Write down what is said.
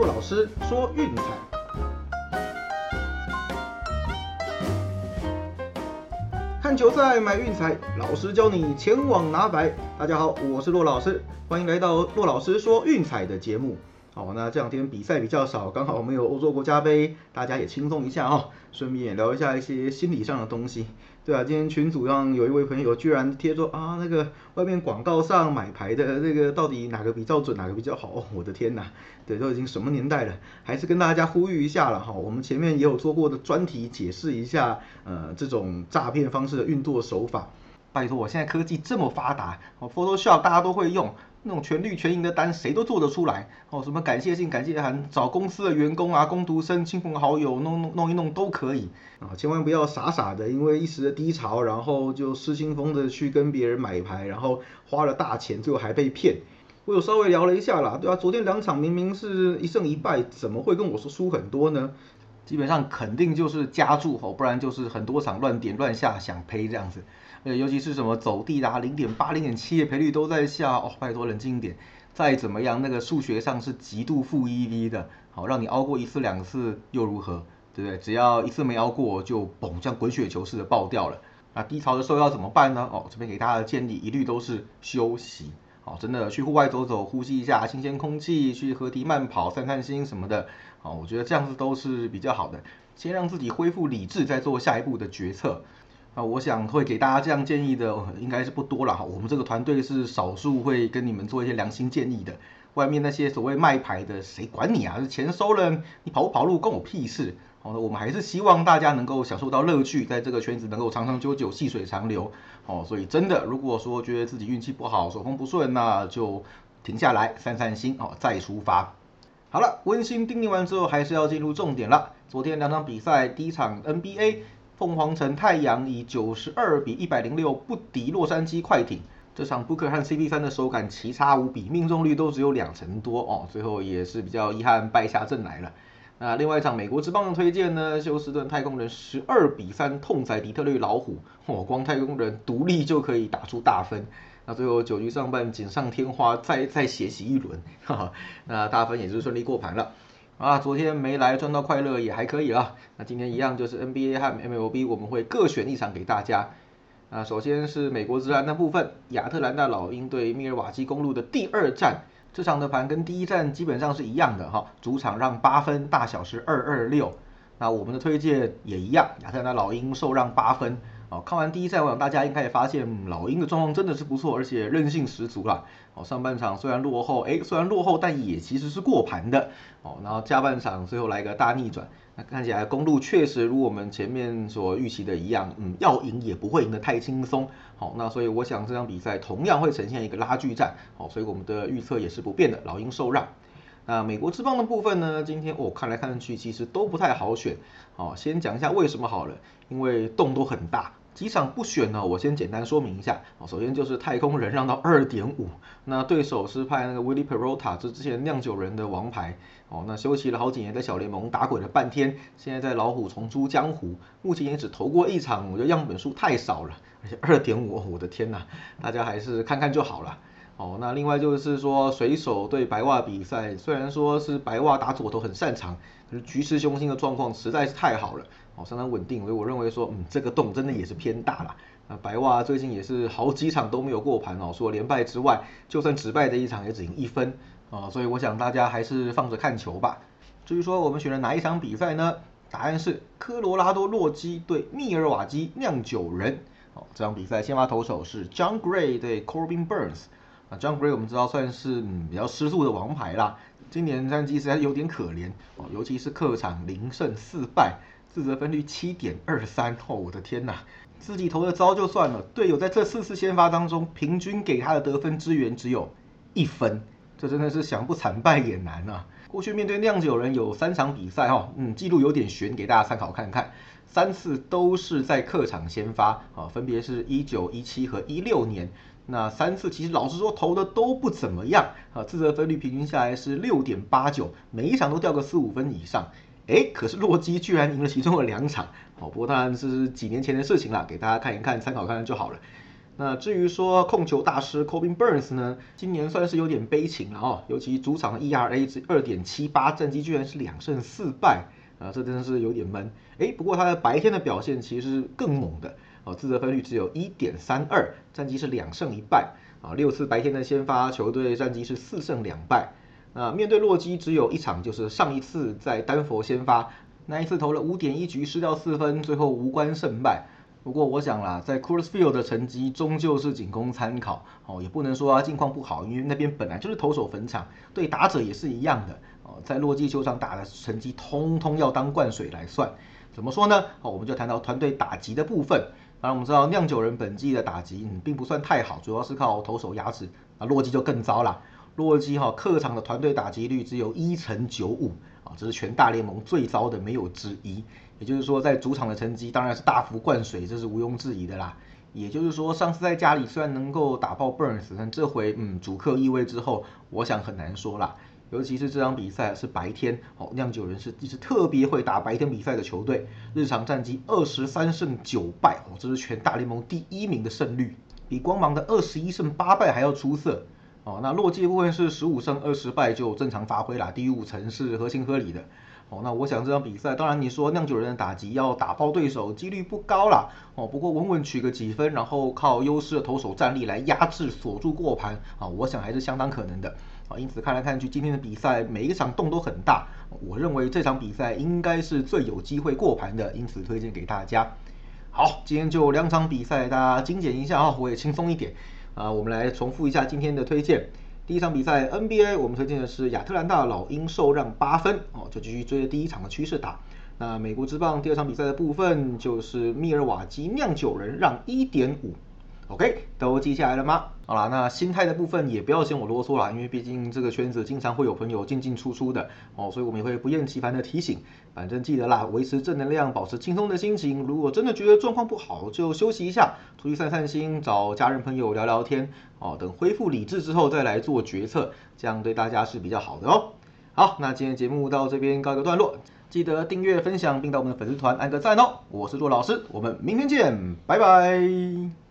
骆老师说运彩。看球赛买运彩，老师教你前往拿白。大家好，我是骆老师，欢迎来到骆老师说运彩的节目。好，那这两天比赛比较少，刚好我们有欧洲国家杯，大家也轻松一下哦，顺便聊一下一些心理上的东西。对啊，今天群组上有一位朋友居然贴说啊，那个外面广告上买牌的那个到底哪个比较准，哪个比较好？哦我的天哪！对，都已经什么年代了，还是跟大家呼吁一下了哈。我们前面也有做过的专题，解释一下呃这种诈骗方式的运作手法。拜托，我现在科技这么发达，哦，Photoshop 大家都会用。那种全绿全银的单，谁都做得出来哦。什么感谢信、感谢函，找公司的员工啊、工读生、亲朋好友弄弄弄一弄都可以啊。千万不要傻傻的，因为一时的低潮，然后就失心疯的去跟别人买牌，然后花了大钱，最后还被骗。我有稍微聊了一下啦，对啊，昨天两场明明是一胜一败，怎么会跟我说输很多呢？基本上肯定就是加注哦，不然就是很多场乱点乱下想赔这样子。呃，尤其是什么走地啦，零点八、零点七的赔率都在下哦，拜托冷静一点。再怎么样，那个数学上是极度负 EV 的，好，让你熬过一次两次又如何，对不对？只要一次没熬过，就嘣，像滚雪球似的爆掉了。那低潮的时候要怎么办呢？哦，这边给大家的建议一律都是休息，好，真的去户外走走，呼吸一下新鲜空气，去河堤慢跑、散散心什么的，好，我觉得这样子都是比较好的。先让自己恢复理智，再做下一步的决策。啊，我想会给大家这样建议的，应该是不多了哈。我们这个团队是少数会跟你们做一些良心建议的。外面那些所谓卖牌的，谁管你啊？钱收了，你跑不跑路关我屁事。好，我们还是希望大家能够享受到乐趣，在这个圈子能够长长久久、细水长流。哦，所以真的，如果说觉得自己运气不好、手风不顺，那就停下来散散心哦，再出发。好了，温馨叮咛完之后，还是要进入重点了。昨天两场比赛，第一场 NBA。凤凰城太阳以九十二比一百零六不敌洛杉矶快艇，这场 Booker 和 CP 三的手感奇差无比，命中率都只有两成多。哦，最后也是比较遗憾败下阵来了。那另外一场美国之棒的推荐呢，休斯顿太空人十二比三痛宰底特律老虎，哦，光太空人独立就可以打出大分，那最后九局上半锦上添花，再再血洗一轮，哈哈，那大分也是顺利过盘了。啊，昨天没来赚到快乐也还可以了。那今天一样就是 NBA 和 MLB，我们会各选一场给大家。啊，首先是美国之篮的部分，亚特兰大老鹰对密尔瓦基公路的第二战，这场的盘跟第一战基本上是一样的哈，主场让八分，大小是二二六。那我们的推荐也一样，亚特兰大老鹰受让八分。哦，看完第一赛，我想大家应该也发现老鹰的状况真的是不错，而且韧性十足啦。哦，上半场虽然落后，哎，虽然落后，但也其实是过盘的。哦，然后下半场最后来个大逆转，那看起来公路确实如我们前面所预期的一样，嗯，要赢也不会赢得太轻松。好，那所以我想这场比赛同样会呈现一个拉锯战。好，所以我们的预测也是不变的，老鹰受让。那美国之棒的部分呢？今天我看来看去，其实都不太好选。好，先讲一下为什么好了，因为洞都很大。几场不选呢？我先简单说明一下。哦，首先就是太空人让到二点五，那对手是派那个 Willie Perota，这之前酿酒人的王牌。哦，那休息了好几年，在小联盟打滚了半天，现在在老虎重出江湖，目前也只投过一场，我觉得样本数太少了，而且二点五，我的天呐，大家还是看看就好了。哦，那另外就是说水手对白袜比赛，虽然说是白袜打左投很擅长，可是局势凶星的状况实在是太好了。哦，相当稳定，所以我认为说，嗯，这个洞真的也是偏大了。那白袜最近也是好几场都没有过盘哦，除了连败之外，就算只败这一场也只赢一分啊，所以我想大家还是放着看球吧。至于说我们选了哪一场比赛呢？答案是科罗拉多洛基对密尔瓦基酿酒人。哦，这场比赛先发投手是 John Gray 对 Corbin Burns。啊，John Gray 我们知道算是嗯比较失速的王牌啦，今年战绩实在有点可怜哦，尤其是客场零胜四败。自责分率七点二三哦，我的天呐！自己投的糟就算了，队友在这四次先发当中，平均给他的得分支援只有一分，这真的是想不惨败也难啊！过去面对酿酒人有三场比赛哈，嗯，记录有点悬，给大家参考看看，三次都是在客场先发啊，分别是一九、一七和一六年，那三次其实老实说投的都不怎么样啊，自责分率平均下来是六点八九，每一场都掉个四五分以上。哎，可是洛基居然赢了其中的两场，哦，不过当然是几年前的事情了，给大家看一看，参考看看就好了。那至于说控球大师 Cobin Burns 呢，今年算是有点悲情了哦，尤其主场的 ERA 值二点七八，战绩居然是两胜四败啊，这真的是有点闷。哎，不过他的白天的表现其实更猛的哦，自责分率只有一点三二，战绩是两胜一败啊，六次白天的先发球队战绩是四胜两败。啊面对洛基只有一场，就是上一次在丹佛先发那一次投了五点一局失掉四分，最后无关胜败。不过我想啦，在 Coors Field 的成绩终究是仅供参考哦，也不能说啊近况不好，因为那边本来就是投手坟场，对打者也是一样的哦，在洛基球场打的成绩通通要当灌水来算。怎么说呢？哦，我们就谈到团队打击的部分。当然我们知道酿酒人本季的打击并不算太好，主要是靠投手压制。啊，洛基就更糟了，洛基哈客场的团队打击率只有一成九五啊，这是全大联盟最糟的，没有之一。也就是说，在主场的成绩当然是大幅灌水，这是毋庸置疑的啦。也就是说，上次在家里虽然能够打爆 Burns，但这回嗯主客易位之后，我想很难说啦。尤其是这场比赛是白天，哦酿酒人是一支特别会打白天比赛的球队，日常战绩二十三胜九败，哦这是全大联盟第一名的胜率，比光芒的二十一胜八败还要出色。哦那落基部分是十五胜二十败就正常发挥啦，低于五成是合情合理的。哦，那我想这场比赛，当然你说酿酒人的打击要打爆对手，几率不高啦。哦，不过稳稳取个几分，然后靠优势的投手战力来压制锁住过盘，啊，我想还是相当可能的。啊，因此看来看去，今天的比赛每一场洞都很大，我认为这场比赛应该是最有机会过盘的，因此推荐给大家。好，今天就两场比赛，大家精简一下啊，我也轻松一点。啊，我们来重复一下今天的推荐。第一场比赛 NBA，我们推荐的是亚特兰大老鹰受让八分哦，就继续追着第一场的趋势打。那美国之棒第二场比赛的部分就是密尔瓦基酿酒人让一点五。OK，都记下来了吗？好啦，那心态的部分也不要嫌我啰嗦啦，因为毕竟这个圈子经常会有朋友进进出出的哦，所以我们也会不厌其烦的提醒。反正记得啦，维持正能量，保持轻松的心情。如果真的觉得状况不好，就休息一下，出去散散心，找家人朋友聊聊天哦。等恢复理智之后再来做决策，这样对大家是比较好的哦。好，那今天节目到这边告一个段落，记得订阅、分享，并到我们的粉丝团按个赞哦。我是骆老师，我们明天见，拜拜。